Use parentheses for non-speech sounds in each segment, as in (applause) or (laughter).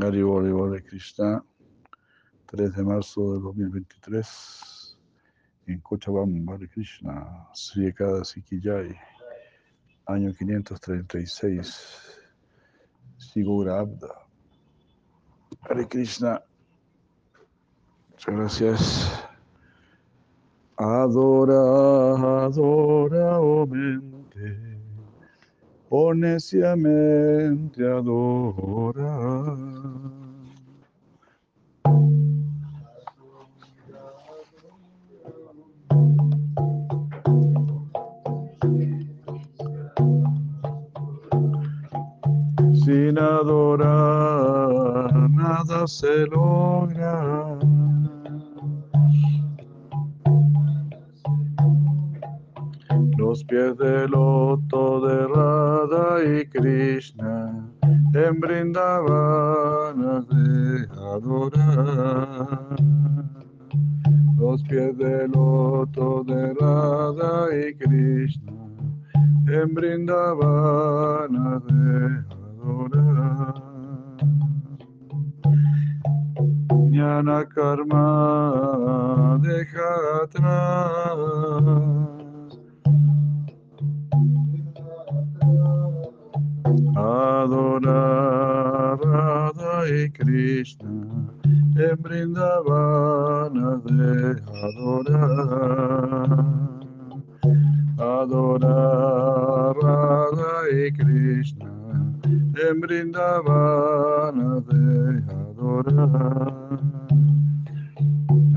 Haribol, de Krishna, 3 de marzo de 2023, en Cochabamba, Hare Krishna, Sri Ekadasi año 536, Sigura Abda. Hare Krishna, muchas gracias. Adora, adora, oh mente o neciamente adora. Sin adorar nada se logra. Los pies del loto de Radha y Krishna en Brindavan de adorar. Los pies del loto de Radha y Krishna en Brindavan de adorar. Jnana Karma deja atrás Adorar y Krishna en Brindavana de adorar. Adorar y Krishna en Brindavana de adorar.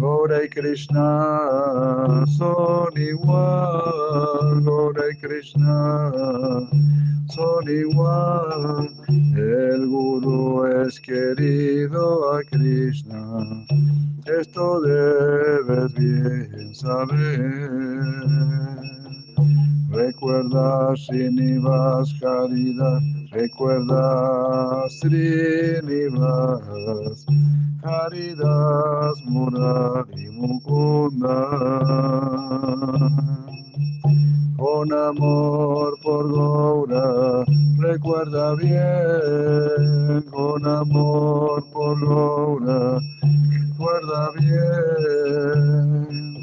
Gaura Krishna son igual. Gaura Krishna son igual. El Guru es querido a Krishna. Esto debes bien saber recuerda Srinivas caridad Recuerda Srinivas, Haridas, Murari, Mukunda. Con amor por Gaura, recuerda bien, con amor por Gaura, recuerda bien.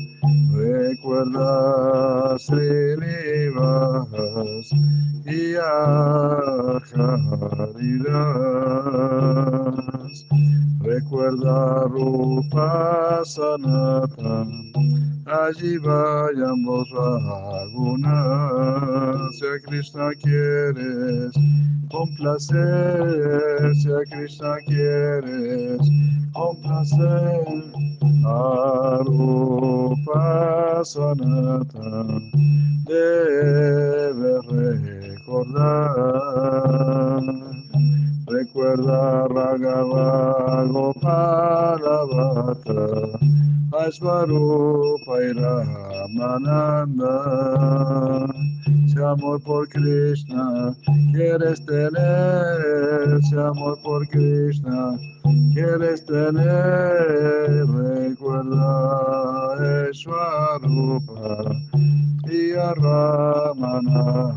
Recuerda Srinivas y Haridas. Recuerda Rupa Sanatan, allí vayamos algunas. Si a Krishna quieres complacer, si a Krishna quieres complacer. Arupa Sanatan debe recordar. Recuerda Ragava Gopalavata, Ashvarupa y Ramananda. Si amor por Krishna quieres tener, si amor por Krishna quieres tener, recuerda Eshwarupa y a Ramananda.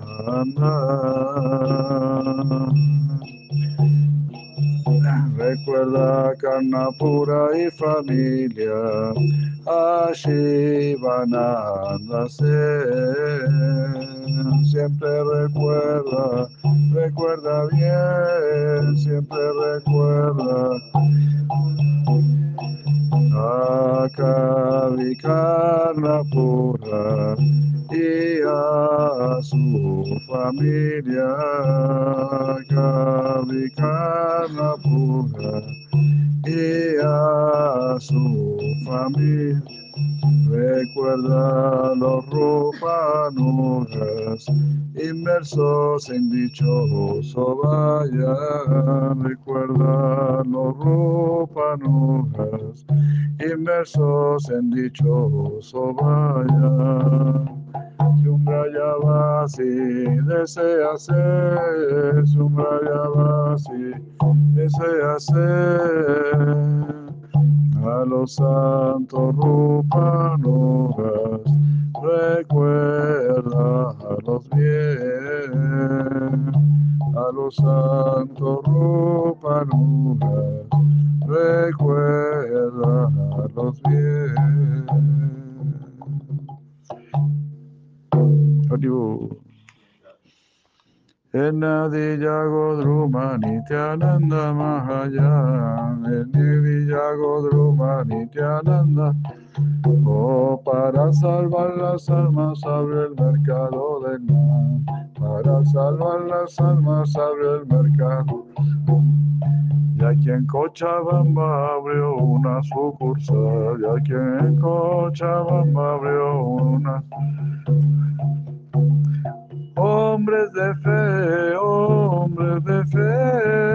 Recuerda Karnapura y familia, Ashivananda Siempre recuerda, recuerda bien, siempre recuerda. Akavi Karnapura y a su familia Y a su familia Recuerda los rupanuras inmersos en dichoso vaya. Recuerda los rupanuras inmersos en dichoso vaya. Si un Brayavasi desea ser, si un Brayavasi desea ser a los santos rupanugas, recuerda a los bien, a los santos rupanugas, recuerda a los bien. Enadija Godruma Nityananda Mahayan Enadija Godruma Nityananda Oh, para salvar las almas abre el mercado del mal Para salvar las almas abre el mercado y aquí en Cochabamba abrió una sucursal, y aquí en Cochabamba abrió una Hombres de fe, hombres de fe.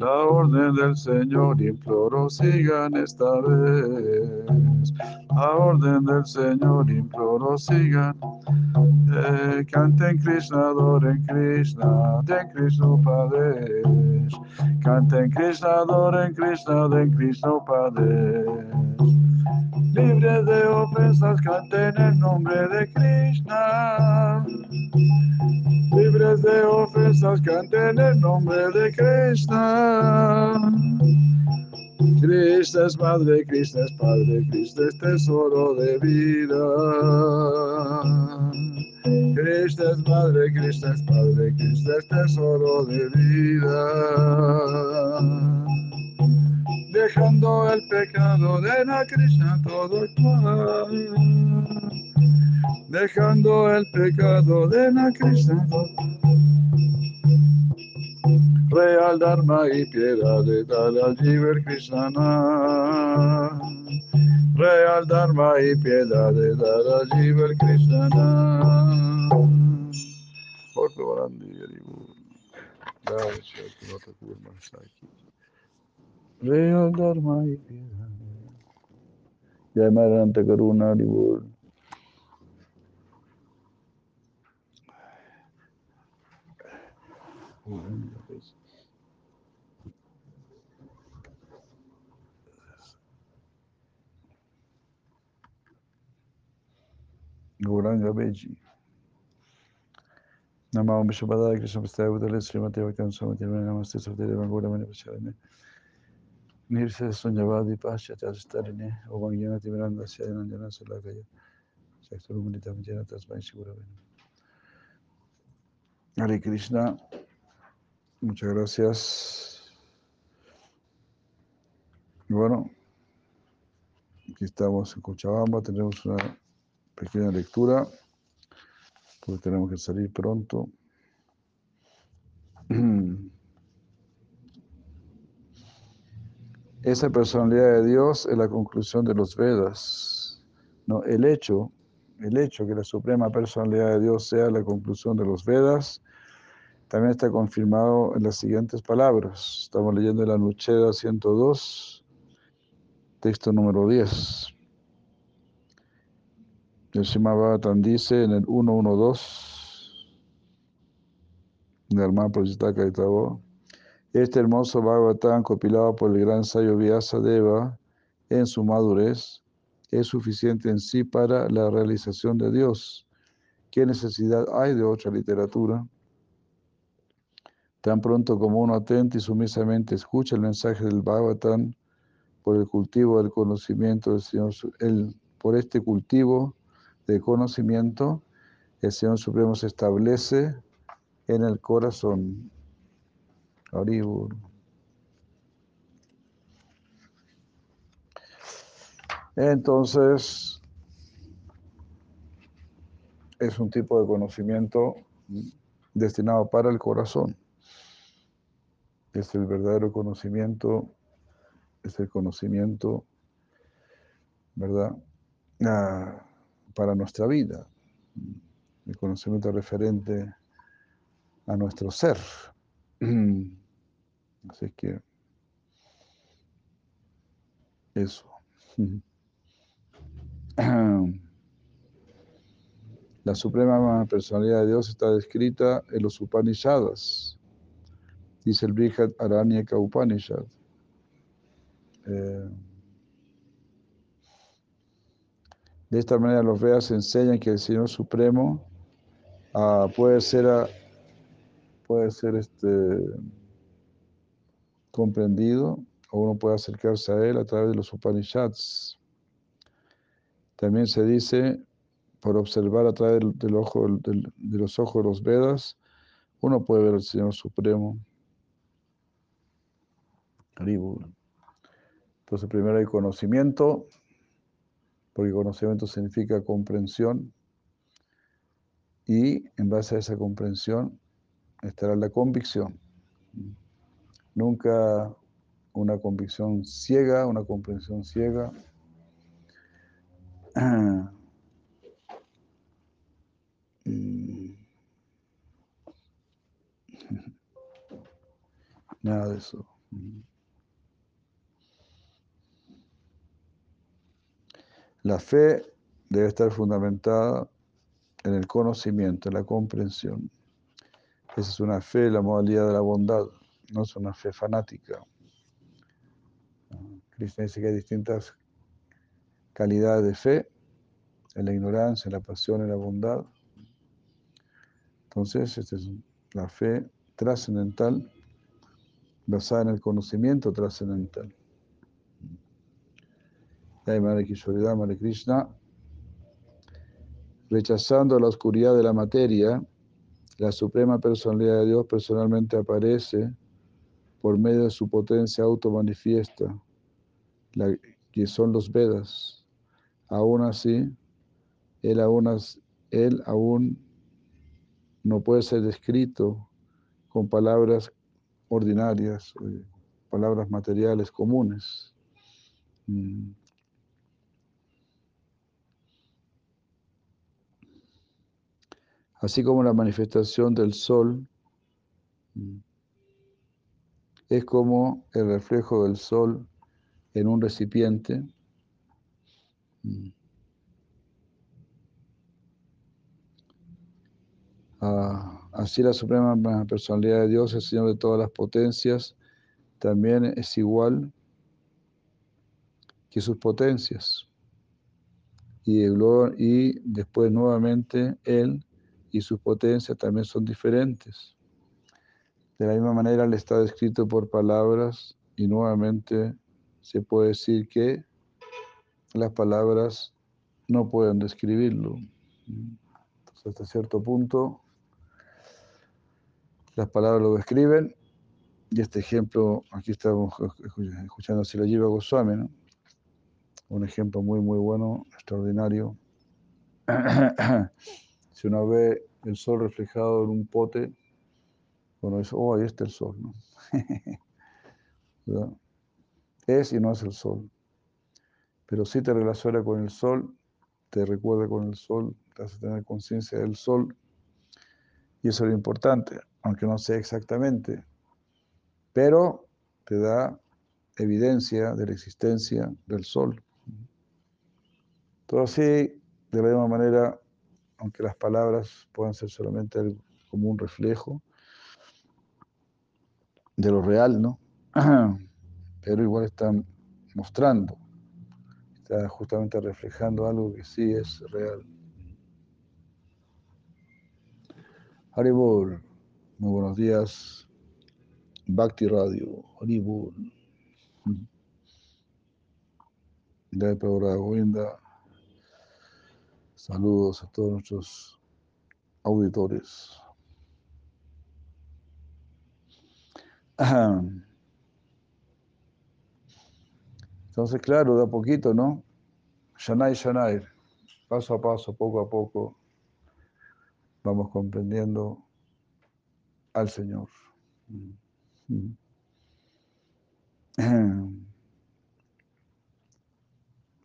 La orden del Señor imploro sigan esta vez. La orden del Señor imploro sigan. Eh, canten Krishna, adoren Krishna, den Krishna Upadesh. Canten Krishna, adoren Krishna, den Krishna Upadesh libres de ofensas, canten el nombre de Krishna. Libres de ofensas, canten el nombre de Krishna. Krishna es madre, Krishna es padre, Krishna es tesoro de vida. Krishna es madre, Krishna es padre, Krishna es tesoro de vida dejando el pecado de la Krishna todo mal. Dejando el pecado de la Krishna Real Dharma y piedad de Jiver Krishna. Real Dharma y piedad de Jiver Krishna. Real Dharma y piedad. Jai Maranta Karuna Divul. Gauranga Beji. Namah Vishwapadaya Krishna Pastaya Bhutale Srimati Bhaktan Samati Namaste Sotire Vangura Mani Pacharane. Nirse Sunyavadi Paschatastariне Ovangyana Timiranda Syayanandana Salakaya Saktarumunita Vijana Tasmai Sigurabena. Hare Krishna, muchas gracias. Bueno, aquí estamos en Cochabamba, tenemos una pequeña lectura, porque tenemos que salir pronto. (clears throat) Esa personalidad de Dios es la conclusión de los Vedas. No, el hecho, el hecho que la suprema personalidad de Dios sea la conclusión de los Vedas, también está confirmado en las siguientes palabras. Estamos leyendo la Nucheda 102, texto número 10. El Shima Bhavatan dice en el 112 del Maha y Tabo, este hermoso Bhagavatam, compilado por el gran sabio Deva en su madurez, es suficiente en sí para la realización de Dios. ¿Qué necesidad hay de otra literatura? Tan pronto como uno atenta y sumisamente escucha el mensaje del Bhagavatam por el cultivo del conocimiento del Señor, el, por este cultivo de conocimiento, el Señor Supremo se establece en el corazón. Entonces, es un tipo de conocimiento destinado para el corazón. Es el verdadero conocimiento, es el conocimiento, ¿verdad? Ah, para nuestra vida, el conocimiento referente a nuestro ser. (clears throat) Así que eso. (clears throat) La suprema personalidad de Dios está descrita en los Upanishadas. Dice el Brihad Aranyaka Upanishad. Eh, de esta manera los Vedas enseñan que el Señor Supremo ah, puede ser, ah, puede ser este, comprendido o uno puede acercarse a Él a través de los Upanishads. También se dice, por observar a través del, ojo, de los ojos de los Vedas, uno puede ver al Señor Supremo. Entonces primero hay conocimiento, porque conocimiento significa comprensión, y en base a esa comprensión estará la convicción. Nunca una convicción ciega, una comprensión ciega. (clears throat) Nada de eso. La fe debe estar fundamentada en el conocimiento, en la comprensión. Esa es una fe, la modalidad de la bondad, no es una fe fanática. Krishna dice que hay distintas calidades de fe, en la ignorancia, en la pasión, en la bondad. Entonces, esta es la fe trascendental basada en el conocimiento trascendental. Madre Madre Krishna, rechazando la oscuridad de la materia, la Suprema Personalidad de Dios personalmente aparece por medio de su potencia automanifiesta, la, que son los Vedas. Aún así, él aún, él aún no puede ser descrito con palabras ordinarias, palabras materiales comunes. Mm. Así como la manifestación del sol es como el reflejo del sol en un recipiente. Ah, así la Suprema Personalidad de Dios, el Señor de todas las potencias, también es igual que sus potencias. Y, y después nuevamente Él y sus potencias también son diferentes. De la misma manera le está descrito por palabras y nuevamente se puede decir que las palabras no pueden describirlo. Entonces, hasta cierto punto, las palabras lo describen. Y este ejemplo, aquí estamos escuchando si lo lleva Goswami, ¿no? Un ejemplo muy, muy bueno, extraordinario. (clears throat) Si uno ve el sol reflejado en un pote, uno dice, oh, ahí está el sol, (laughs) es y no es el sol. Pero si te relaciona con el sol, te recuerda con el sol, te hace tener conciencia del sol. Y eso es lo importante, aunque no sea exactamente. Pero te da evidencia de la existencia del sol. Todo así, de la misma manera, aunque las palabras puedan ser solamente como un reflejo de lo real, ¿no? (clears throat) Pero igual están mostrando, está justamente reflejando algo que sí es real. Haribol, muy buenos días. Bhakti Radio, Haribol. Programa Govinda. Saludos a todos nuestros auditores. Entonces, claro, de a poquito, ¿no? Shanai, Shanai, paso a paso, poco a poco, vamos comprendiendo al Señor.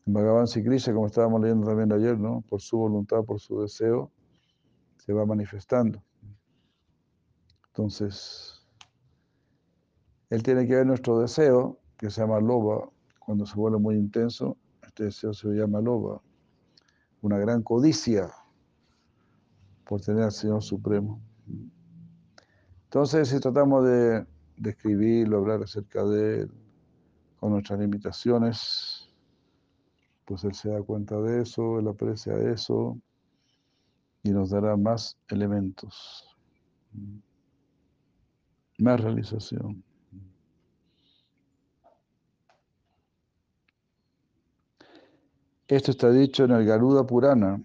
Bhagavan Krishna, como estábamos leyendo también ayer, ¿no? Por su voluntad, por su deseo, se va manifestando. Entonces, él tiene que ver nuestro deseo, que se llama loba, cuando se vuelve muy intenso, este deseo se llama loba, una gran codicia por tener al Señor Supremo. Entonces, si tratamos de describirlo, hablar acerca de él con nuestras limitaciones, pues Él se da cuenta de eso, Él aprecia eso y nos dará más elementos, más realización. Esto está dicho en el Garuda Purana.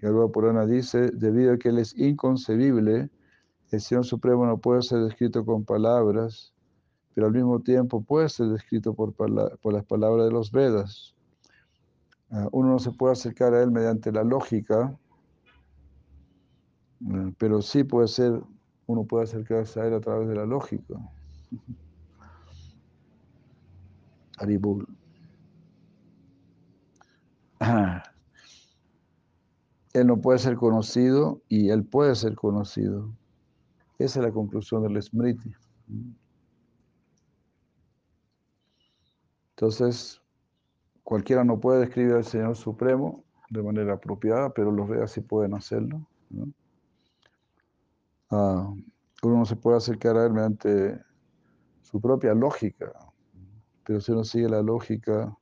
Garuda Purana dice, debido a que Él es inconcebible, el Señor Supremo no puede ser descrito con palabras, pero al mismo tiempo puede ser descrito por, por las palabras de los Vedas. Ah, uno no se puede acercar a Él mediante la lógica, eh, pero sí puede ser, uno puede acercarse a Él a través de la lógica. (laughs) Aribul. (clears throat) Él no puede ser conocido y Él puede ser conocido. Esa es la conclusión del Smriti. Entonces, cualquiera no puede describir al Señor Supremo de manera apropiada, pero los Vedas sí pueden hacerlo. Ah, uno no se puede acercar a él mediante su propia lógica, pero si uno sigue la lógica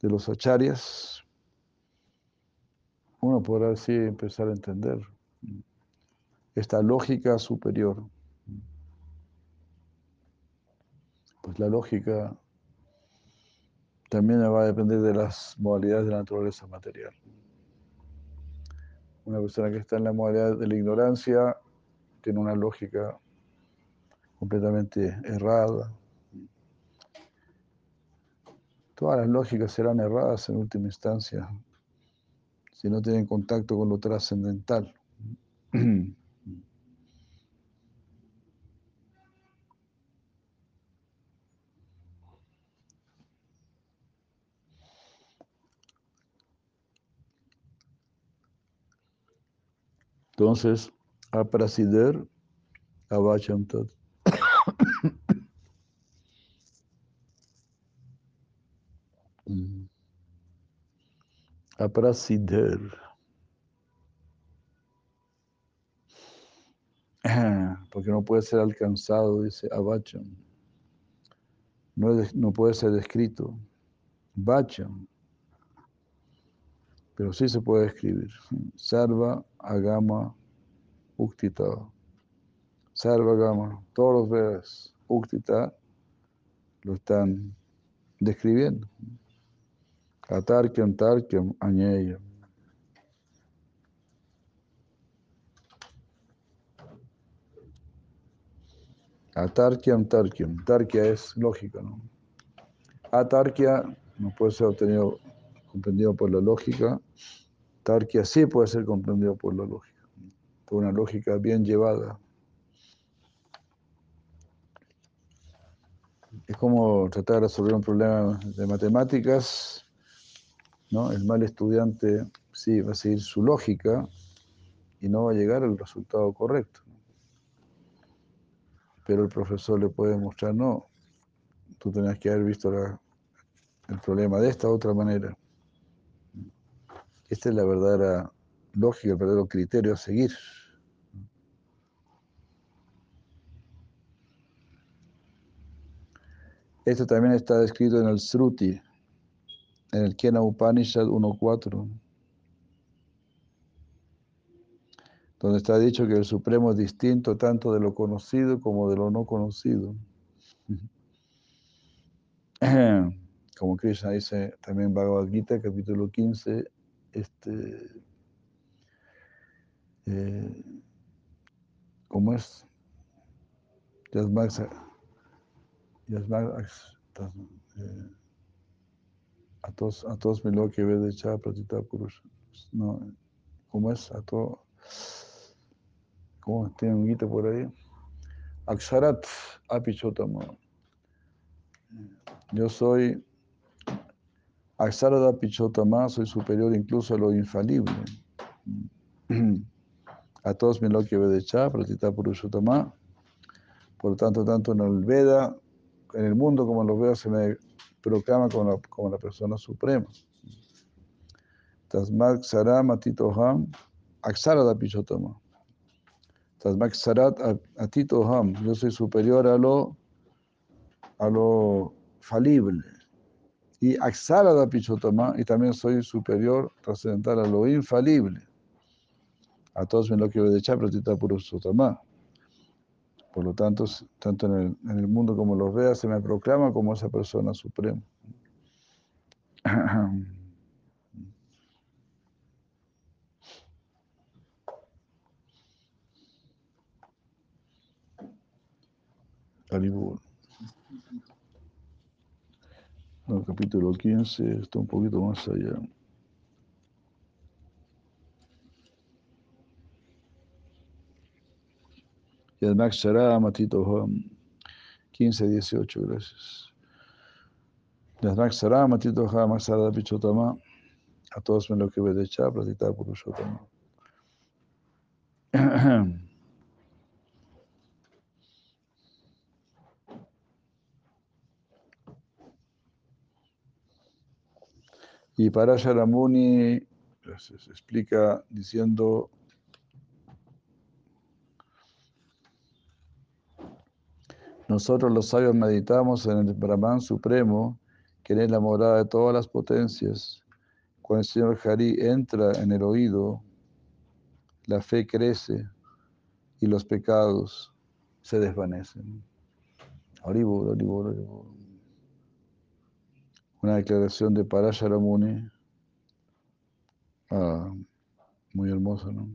de los acharyas, uno podrá así empezar a entender esta lógica superior. Pues la lógica también va a depender de las modalidades de la naturaleza material. Una persona que está en la modalidad de la ignorancia tiene una lógica completamente errada. Todas las lógicas serán erradas en última instancia si no tienen contacto con lo trascendental. (clears throat) Entonces, aprasider avachantat. (coughs) Aprasider. (coughs) Porque no puede ser alcanzado, dice Avachan. No, puede ser descrito. Vachan pero sí se puede escribir. Sarva, Agama, Uktita. Sarva, Agama, todos los Vedas, Uktita, lo están describiendo. Atarkyam, Tarkyam, Añeyam. Atarkyam, Tarkyam. Tarkia es lógica, ¿no? Atarkia no puede ser obtenido comprendido por la lógica, Tarkia sí puede ser comprendido por la lógica, por una lógica bien llevada. Es como tratar de resolver un problema de matemáticas, ¿no? El mal estudiante sí va a seguir su lógica y no va a llegar al resultado correcto. Pero el profesor le puede mostrar, no, tú tenías que haber visto el problema de esta otra manera. Esta es la verdadera lógica, el verdadero criterio a seguir. Esto también está descrito en el Sruti, en el Kena Upanishad 1.4, donde está dicho que el Supremo es distinto tanto de lo conocido como de lo no conocido. (clears throat) Como Krishna dice también Bhagavad Gita, capítulo 15, este, eh, ¿cómo es? Yasmag, eh, a todos, a todos me lo que ve de Cha Pratita Purusha. No, ¿cómo es? A todo, ¿cómo tiene un guito por ahí? Aksharat Apichotama. Yo soy Aksarada Pichotama, soy superior incluso a lo infalible. (clears throat) A todos lo que Vedecha, Pratita Purushotama. Por tanto, tanto en el Veda, en el mundo como en los Vedas se me proclama como la, como la persona suprema. Tasmak Saram Atitoham Aksarada Pichotama. Tasmak Sarat Atitoham, yo soy superior a lo, a lo falible. Y Aksarada Pichotama, y también soy superior, trascendental a lo infalible. A todos me lo quiero de Chapratita Purusotama. Por lo tanto, tanto en el, mundo como los vea, se me proclama como esa persona suprema. (clears throat) Haribol. No, capítulo 15 está un poquito más allá. Yadmak Shara Matito 15, 18, gracias. Yadmak Shara Matito Ham Sara Pichotama. A todos me lo que ve de Chapra, Tita Purushotama. (clears throat) Y para Sharamuni se explica diciendo Nosotros los sabios meditamos en el Brahman Supremo, que es la morada de todas las potencias. Cuando el Señor Hari entra en el oído, la fe crece y los pecados se desvanecen. Oribur, oribur, oribur. Una declaración de Parasharamuni. Ah, muy hermosa, ¿no?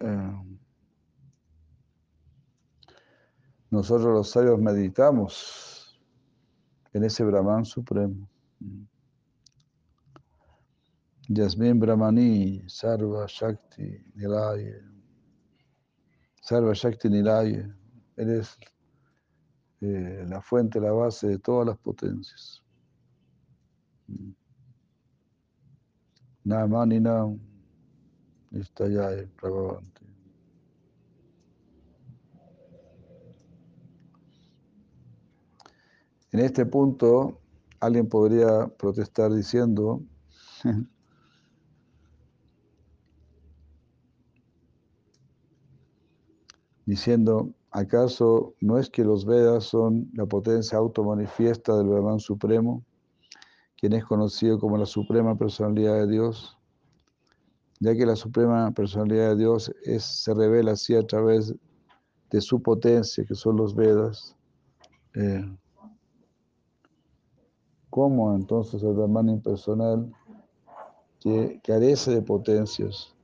Eh, nosotros los sabios meditamos en ese Brahman supremo. Yasmin Brahmani, Sarva Shakti Nilaye. Sarva Shakti Nilaye. Eres eh, la fuente, la base de todas las potencias. Namani Nam. Nistayaya Prabhavanti. En este punto, alguien podría protestar diciendo, (laughs) diciendo, ¿acaso no es que los Vedas son la potencia automanifiesta del Brahman Supremo, quien es conocido como la Suprema Personalidad de Dios? ya que la suprema personalidad de Dios es, se revela así a través de su potencia, que son los Vedas. Eh, ¿Cómo entonces el Brahman impersonal, que carece de potencias,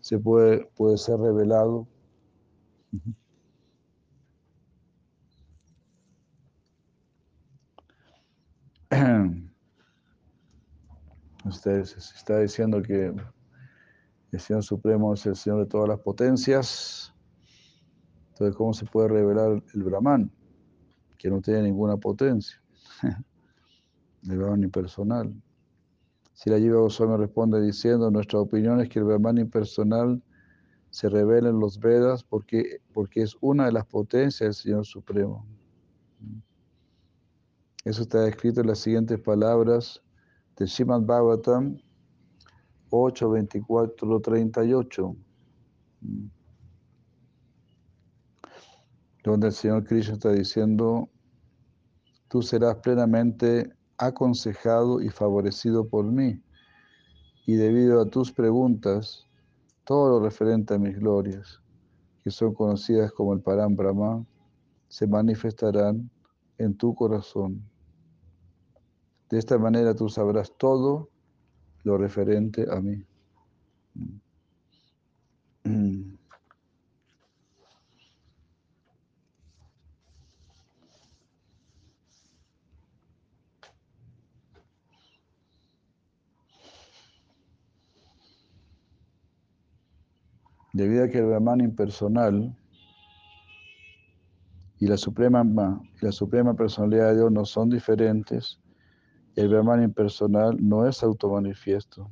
se puede, puede ser revelado? (clears throat) Usted está diciendo que el Señor Supremo es el Señor de todas las potencias. Entonces, ¿cómo se puede revelar el Brahman? Que no tiene ninguna potencia. (laughs) el Brahman impersonal. Si la Jiva Goswami responde diciendo, nuestra opinión es que el Brahman impersonal se revela en los Vedas porque, porque es una de las potencias del Señor Supremo. Eso está escrito en las siguientes palabras de Srimad Bhagavatam 8, 24, 38. Donde el Señor Krishna está diciendo, tú serás plenamente aconsejado y favorecido por mí. Y debido a tus preguntas, todo lo referente a mis glorias, que son conocidas como el Param Brahma, se manifestarán en tu corazón. De esta manera tú sabrás todo lo referente a mí. (clears throat) Debido a que el Brahman impersonal y la suprema, personalidad de Dios no son diferentes, el Brahman impersonal no es automanifiesto.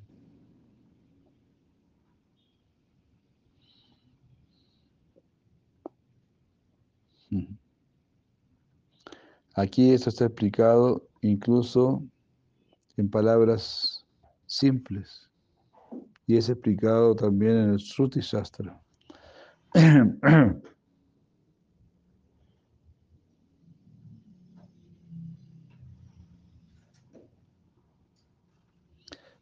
Aquí esto está explicado incluso en palabras simples y es explicado también en el Sruti Shastra. (clears throat)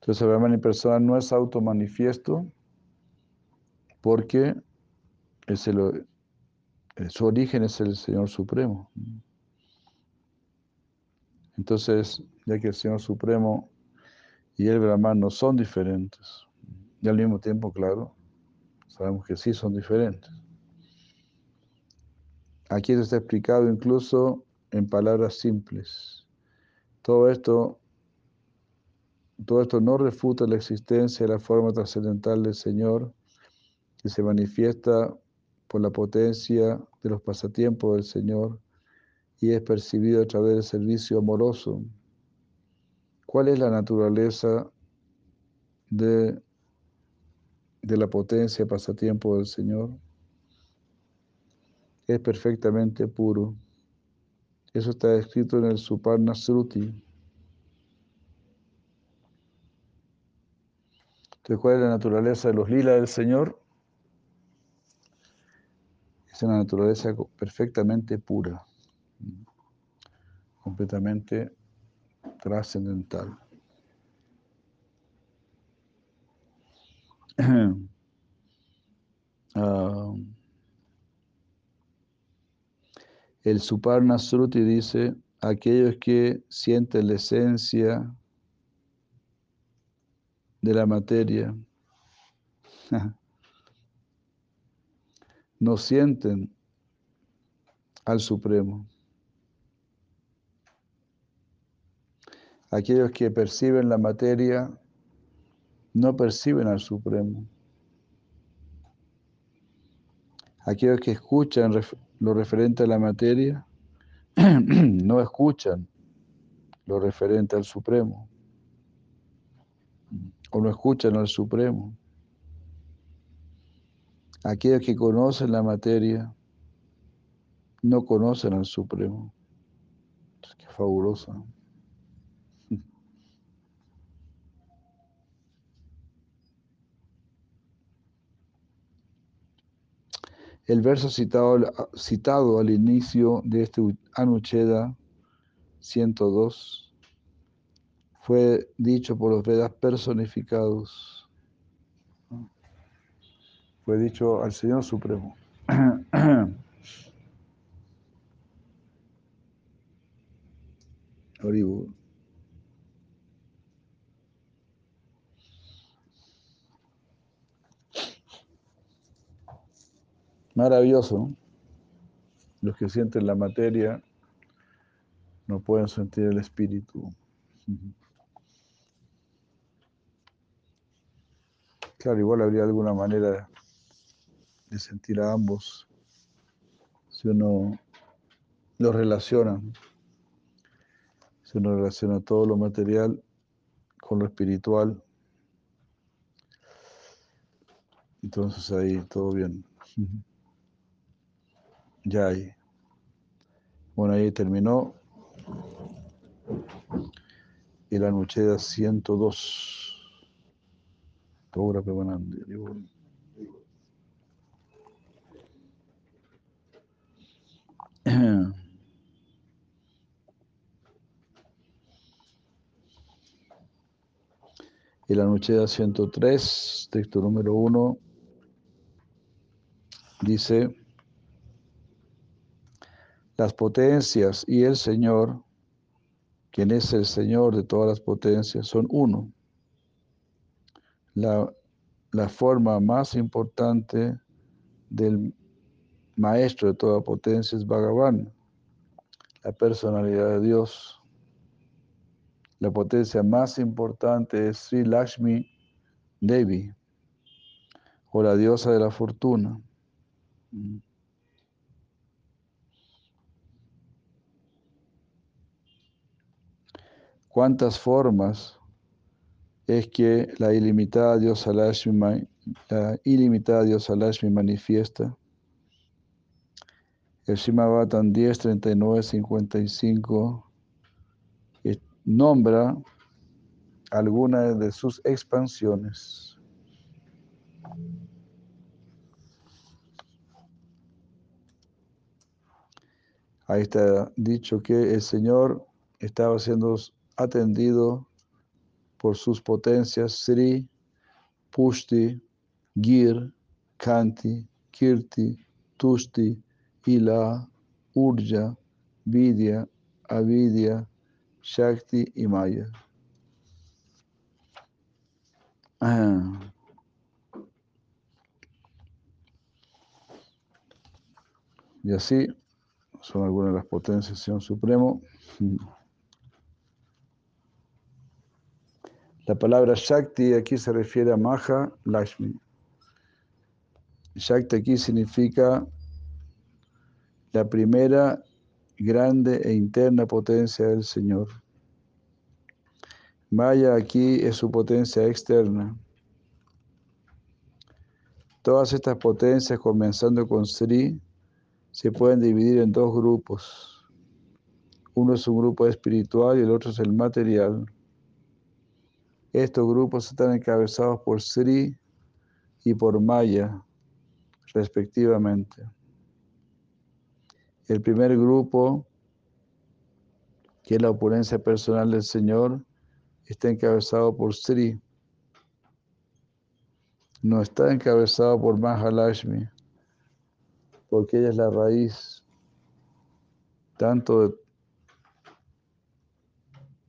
Entonces, el Brahman personal no es automanifiesto porque es el, su origen es el Señor Supremo. Entonces, ya que el Señor Supremo y el Brahman no son diferentes, y al mismo tiempo, claro, sabemos que sí son diferentes. Aquí está explicado incluso en palabras simples. Todo esto todo esto no refuta la existencia de la forma trascendental del Señor que se manifiesta por la potencia de los pasatiempos del Señor y es percibido a través del servicio amoroso. ¿Cuál es la naturaleza de, de la potencia pasatiempo del Señor? Es perfectamente puro. Eso está escrito en el Suparna Sruti. ¿cuál es la naturaleza de los lilas del Señor? Es una naturaleza perfectamente pura, completamente trascendental. (clears throat) Ah, el Suparna Sruti dice, aquellos que sienten la esencia de la materia. (laughs) No sienten al Supremo. Aquellos que perciben la materia no perciben al Supremo. Aquellos que escuchan lo referente a la materia (clears throat) no escuchan lo referente al Supremo o no escuchan al Supremo. Aquellos que conocen la materia no conocen al Supremo. Qué fabuloso. El verso citado, citado al inicio de este Anucheda 102 fue dicho por los Vedas personificados. Fue dicho al Señor Supremo. (coughs) Maravilloso. Los que sienten la materia no pueden sentir el espíritu. Claro, igual habría alguna manera de sentir a ambos si uno los relaciona. Si uno relaciona todo lo material con lo espiritual, entonces ahí todo bien. Ya ahí. Bueno, ahí terminó. Y la noche de 102. (clears throat) Y la noche de 103, texto número 1, dice, las potencias y el Señor, quien es el Señor de todas las potencias, son uno la, forma más importante del maestro de toda potencia es Bhagavan, la personalidad de Dios. La potencia más importante es Sri Lakshmi Devi, o la diosa de la fortuna. ¿Cuántas formas es que la ilimitada diosa Lashmi, la ilimitada diosa Lashmi manifiesta. El Shimabatan 10, 39, 55 nombra alguna de sus expansiones. Ahí está dicho que el Señor estaba siendo atendido por sus potencias Sri, Pushti, Gir, Kanti, Kirti, Tushti, Ila, Urja, Vidya, Avidya, Shakti y Maya. Ah. Y así son algunas de las potencias Señor Supremo. La palabra Shakti aquí se refiere a Maha Lakshmi. Shakti aquí significa la primera grande e interna potencia del Señor. Maya aquí es su potencia externa. Todas estas potencias, comenzando con Sri, se pueden dividir en dos grupos. Uno es un grupo espiritual y el otro es el material. Estos grupos están encabezados por Sri y por Maya, respectivamente. El primer grupo, que es la opulencia personal del Señor, está encabezado por Sri. No está encabezado por Mahalashmi, porque ella es la raíz tanto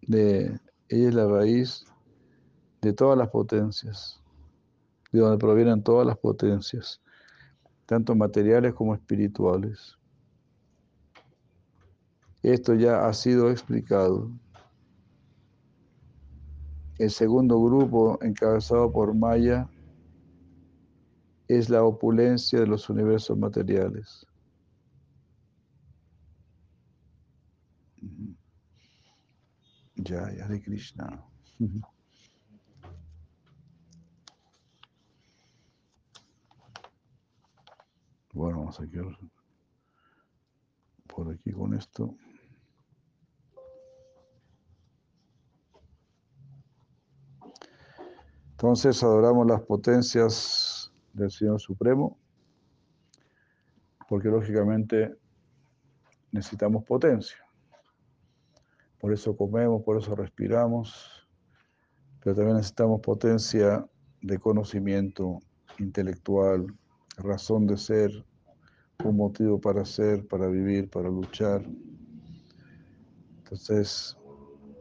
de, ella es la raíz de todas las potencias, de donde provienen todas las potencias, tanto materiales como espirituales. Esto ya ha sido explicado. El segundo grupo, encabezado por Maya, es la opulencia de los universos materiales. Ya, ya de Krishna. (laughs) Bueno, vamos a quedar por aquí con esto. Entonces adoramos las potencias del Señor Supremo, porque lógicamente necesitamos potencia. Por eso comemos, por eso respiramos, pero también necesitamos potencia de conocimiento intelectual, razón de ser, un motivo para ser, para vivir, para luchar. Entonces,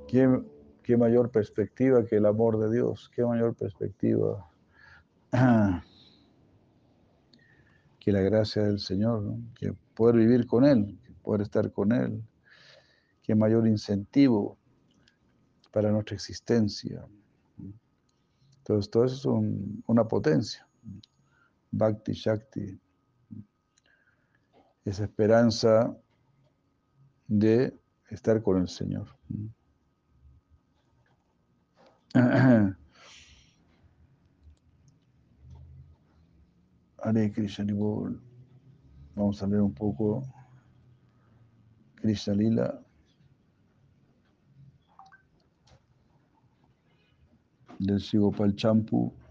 ¿quién, qué mayor perspectiva que el amor de Dios, qué mayor perspectiva (clears throat) que la gracia del Señor, que poder vivir con Él, poder estar con Él, qué mayor incentivo para nuestra existencia. Entonces, todo eso es una potencia. Bhakti, Shakti, esa esperanza de estar con el Señor. Hare Krishna Vamos a leer un poco Krishna Lila. Del Sigopal Champu.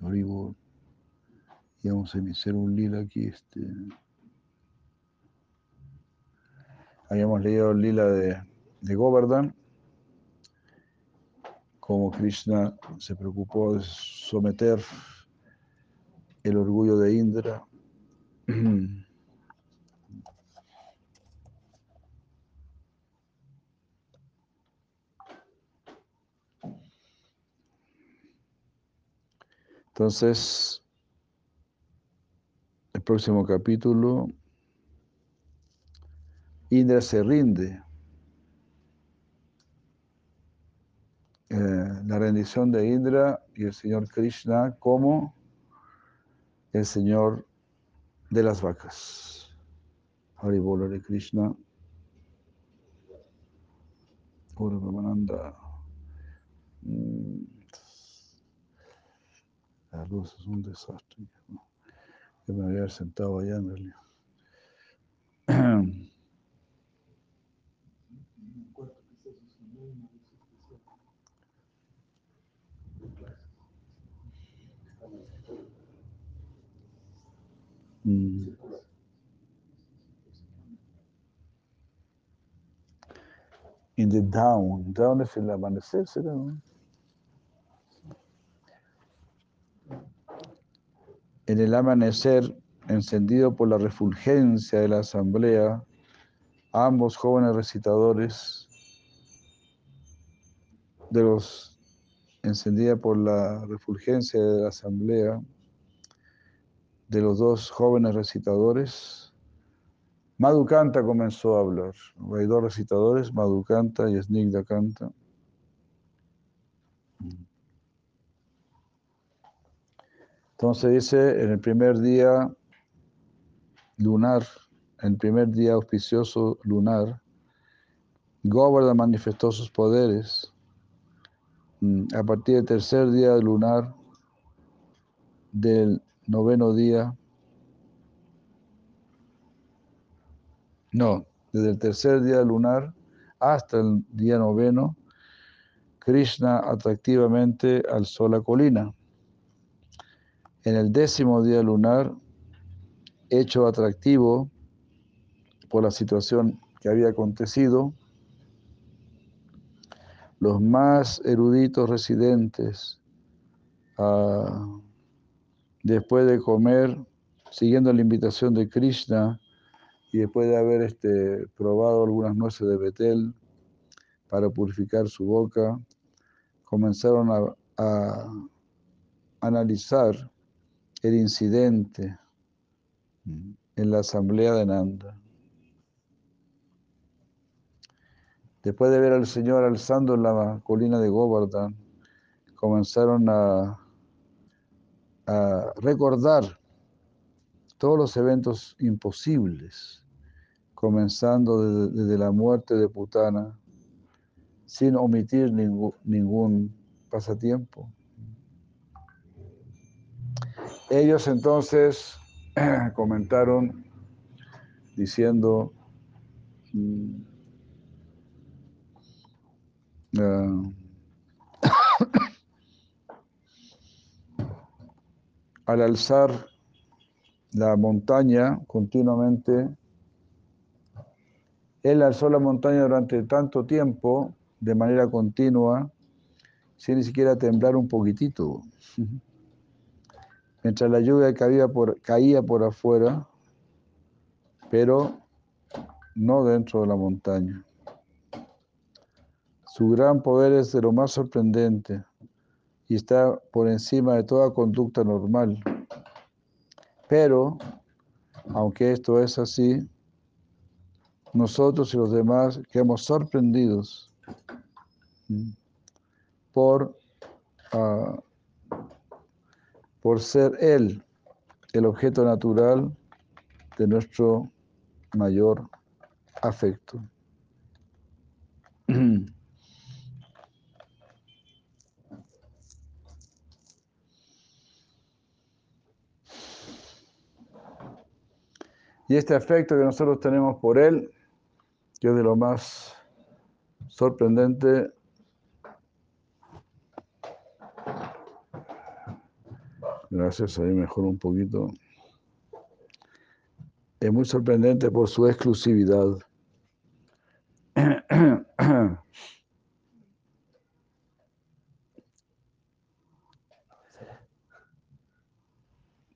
Y vamos a iniciar un lila aquí. Este. Habíamos leído el lila de, de Govardhan como Krishna se preocupó de someter el orgullo de Indra. (clears throat) Entonces, el próximo capítulo, Indra se rinde Eh, la rendición de Indra y el Señor Krishna como el Señor de las vacas. Haribola de Krishna. Mm. Ah, La luz es un desastre. Yo me había sentado allá en el... (clears throat) Mm. In the down, down es el amanecer, será. ¿no? En el amanecer, encendido por la refulgencia de la asamblea, ambos jóvenes recitadores de los encendida por la refulgencia de la asamblea de los dos jóvenes recitadores, Madhukanta comenzó a hablar. Hay dos recitadores, Madhukanta y Snigdha Kanta. Entonces dice, en el primer día lunar, en el primer día auspicioso lunar, Govardhan manifestó sus poderes. Mm, A partir del tercer día lunar del noveno día, no, desde el tercer día lunar hasta el día noveno, Krishna atractivamente alzó la colina. En el décimo día lunar, hecho atractivo por la situación que había acontecido, los más eruditos residentes, ah, después de comer, siguiendo la invitación de Krishna y después de haber este, probado algunas nueces de Betel para purificar su boca, comenzaron a, a analizar el incidente en la asamblea de Nanda. Después de ver al Señor alzando la colina de Govardhan, comenzaron a, recordar todos los eventos imposibles, comenzando desde, la muerte de Putana, sin omitir ningún pasatiempo. Ellos entonces (clears throat) comentaron diciendo, mm, ah, (coughs) al alzar la montaña continuamente, él alzó la montaña durante tanto tiempo, de manera continua, sin ni siquiera temblar un poquitito. Mientras la lluvia caía por, caía por afuera, pero no dentro de la montaña. Su gran poder es de lo más sorprendente y está por encima de toda conducta normal. Pero, aunque esto es así, nosotros y los demás quedamos sorprendidos ¿m? por, ah, por ser Él el objeto natural de nuestro mayor afecto. Y este afecto que nosotros tenemos por Él, que es de lo más sorprendente, gracias, ahí mejor un poquito, es muy sorprendente por su exclusividad.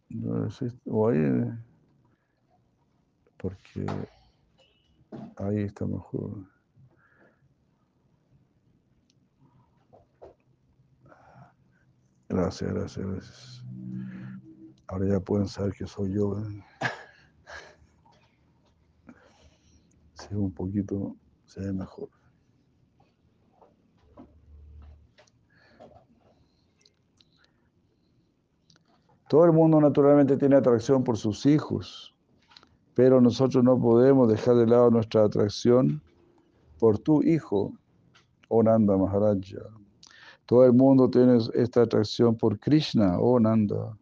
No existe, o ahí, porque ahí está mejor. Gracias, gracias, gracias. Ahora ya pueden saber que soy yo. ¿eh? Sí, un poquito se ve mejor. Todo el mundo naturalmente tiene atracción por sus hijos, pero nosotros no podemos dejar de lado nuestra atracción por tu hijo, oh Nanda Maharaja. Todo el mundo tiene esta atracción por Krishna, oh Nanda.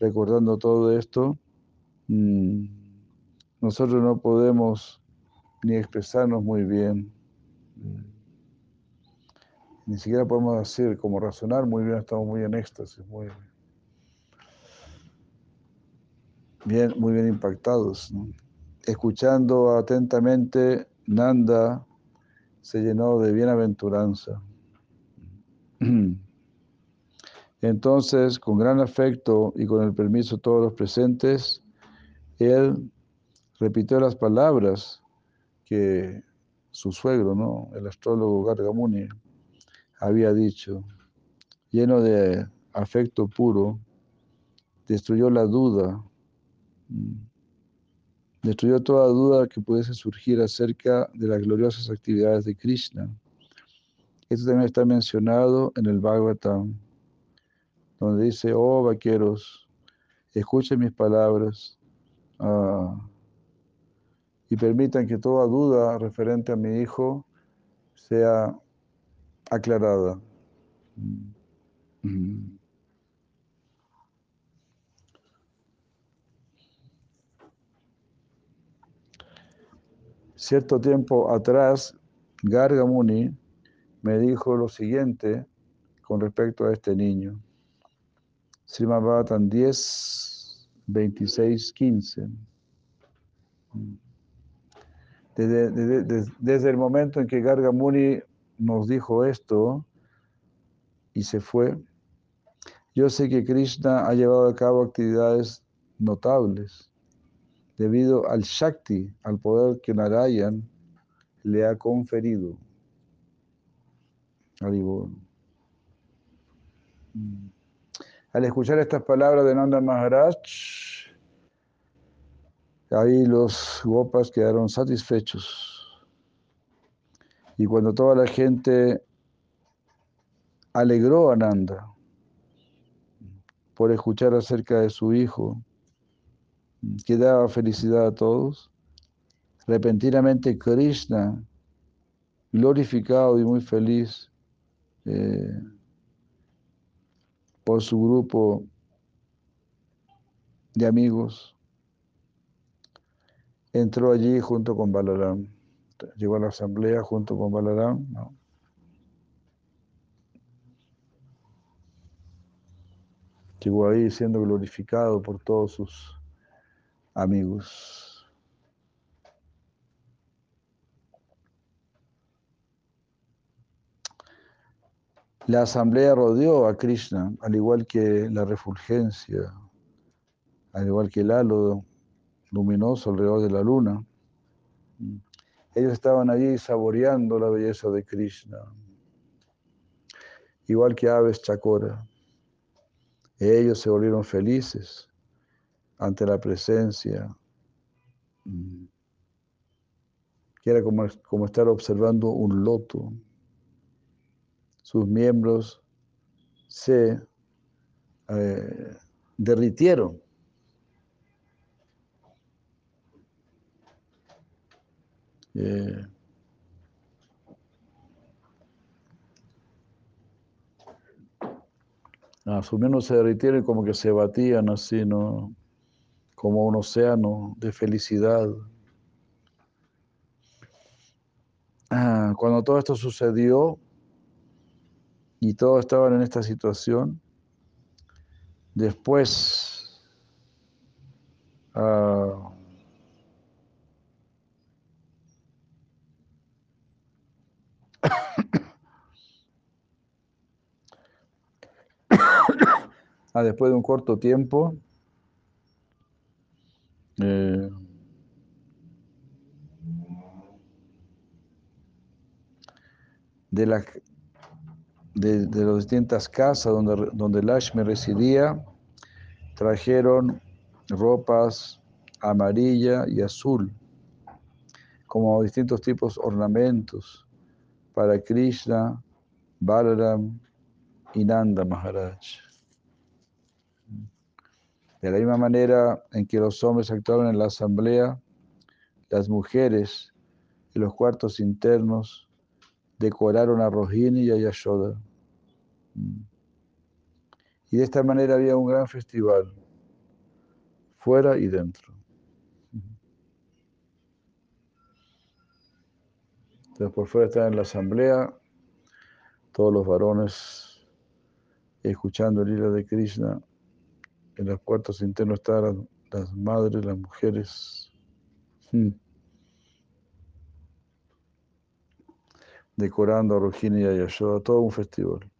Recordando todo esto, mmm, nosotros no podemos ni expresarnos muy bien, ni siquiera podemos decir, como razonar muy bien, estamos muy en éxtasis, muy bien, muy bien impactados. Escuchando atentamente, Nanda se llenó de bienaventuranza. (clears throat) Entonces, con gran afecto y con el permiso de todos los presentes, él repitió las palabras que su suegro, ¿no? el astrólogo Gargamuni, había dicho, lleno de afecto puro, destruyó la duda, destruyó toda duda que pudiese surgir acerca de las gloriosas actividades de Krishna. Esto también está mencionado en el Bhagavatam, donde dice, oh vaqueros, escuchen mis palabras uh, y permitan que toda duda referente a mi hijo sea aclarada. Cierto tiempo atrás, Gargamuni me dijo lo siguiente con respecto a este niño. Srimad Bhattan 10, 26, 15. Desde, desde, desde, el momento en que Gargamuni nos dijo esto y se fue, yo sé que Krishna ha llevado a cabo actividades notables debido al Shakti, al poder que Narayan le ha conferido. Al escuchar estas palabras de Nanda Maharaj, ahí los gopas quedaron satisfechos. Y cuando toda la gente alegró a Nanda por escuchar acerca de su hijo, que daba felicidad a todos, repentinamente Krishna, glorificado y muy feliz eh, por su grupo de amigos, entró allí junto con Balaram. Llegó a la asamblea junto con Balaram. ¿no? Llegó ahí siendo glorificado por todos sus amigos. La asamblea rodeó a Krishna, al igual que la refulgencia, al igual que el halo luminoso alrededor de la luna. Ellos estaban allí saboreando la belleza de Krishna, igual que aves chacora. Ellos se volvieron felices ante la presencia, que era como, como estar observando un loto. Sus miembros se eh, derritieron. Eh, ah, sus miembros se derritieron como que se batían así, ¿no? como un océano de felicidad. Ah, cuando todo esto sucedió y todos estaban en esta situación, después ah, (coughs) ah, después de un corto tiempo, eh, de, la, de, de, las distintas casas donde, donde Lashmi residía, trajeron ropas amarilla y azul, como distintos tipos ornamentos para Krishna, Balaram y Nanda Maharaj. De la misma manera en que los hombres actuaron en la asamblea, las mujeres en los cuartos internos decoraron a Rohini y a Yashoda. Y de esta manera había un gran festival, fuera y dentro. Entonces por fuera estaban en la asamblea, todos los varones escuchando el hilo de Krishna en los cuartos internos estaban las madres, las mujeres. Hmm. Decorando a Rohini y a Yashoda, todo un festival.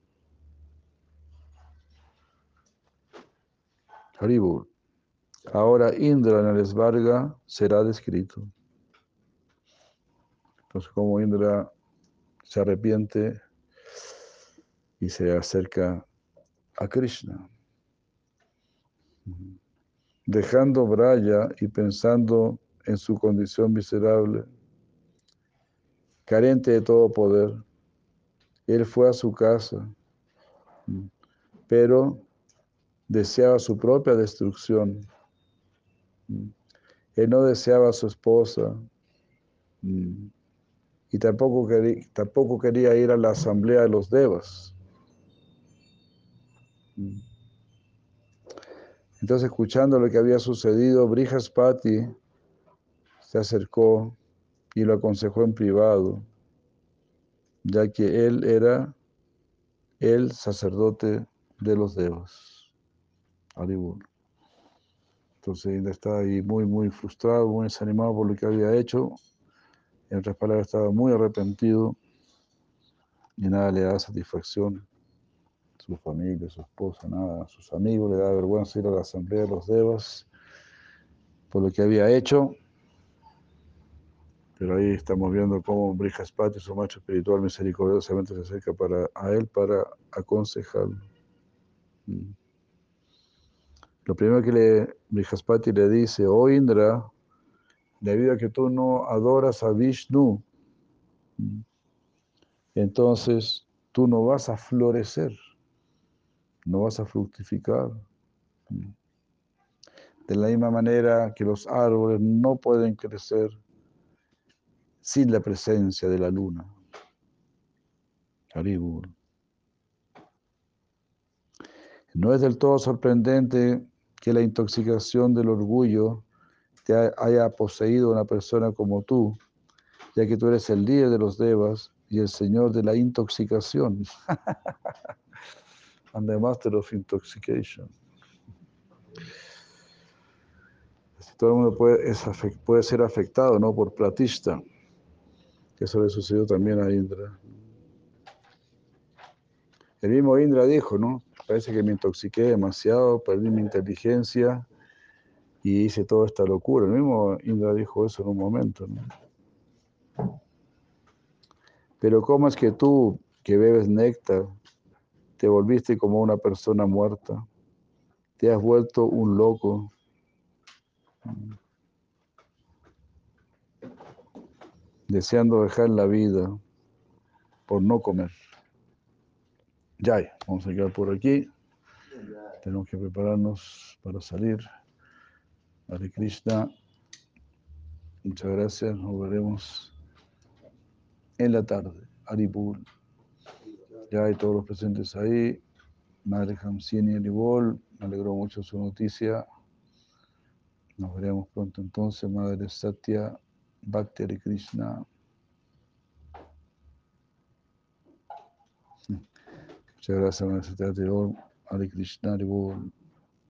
Haribur. Ahora Indra en el Esvarga será descrito. Entonces, como Indra se arrepiente y se acerca a Krishna. Dejando Braya y pensando en su condición miserable, carente de todo poder, él fue a su casa, pero deseaba su propia destrucción. Él no deseaba a su esposa y tampoco quería, tampoco quería ir a la asamblea de los devas. Entonces, escuchando lo que había sucedido, Brihaspati se acercó y lo aconsejó en privado, ya que él era el sacerdote de los devas. Entonces, él estaba ahí muy, muy frustrado, muy desanimado por lo que había hecho. En otras palabras, estaba muy arrepentido y nada le daba satisfacción. Su familia, su esposa, nada, sus amigos le daba vergüenza ir a la asamblea de los devas por lo que había hecho. Pero ahí estamos viendo cómo Brihaspati, su macho espiritual, misericordiosamente se acerca para, a él para aconsejarlo. Mm. Lo primero que le, Brihaspati le dice, oh Indra, debido a que tú no adoras a Vishnu, entonces tú no vas a florecer, no vas a fructificar. De la misma manera que los árboles no pueden crecer sin la presencia de la luna. No es del todo sorprendente que la intoxicación del orgullo te haya poseído una persona como tú, ya que tú eres el líder de los devas y el señor de la intoxicación. (laughs) And the master of intoxication. Todo el mundo puede, puede ser afectado ¿no? por platista. Eso le sucedió también a Indra. El mismo Indra dijo, ¿no? Parece que me intoxiqué demasiado, perdí mi inteligencia y hice toda esta locura. El mismo Indra dijo eso en un momento. Pero ¿cómo es que tú, que bebes néctar, te volviste como una persona muerta? Te has vuelto un loco. Deseando dejar la vida por no comer. Ya, vamos a quedar por aquí. Tenemos que prepararnos para salir. Hare Krishna. Muchas gracias. Nos veremos en la tarde. Haripur. Ya hay todos los presentes ahí. Madre Hamsini Aribol. Me alegró mucho su noticia. Nos veremos pronto entonces. Madre Satya Bhakti Hare Krishna. Muchas gracias, Madre Satya Aribol. Hare Krishna Aribol.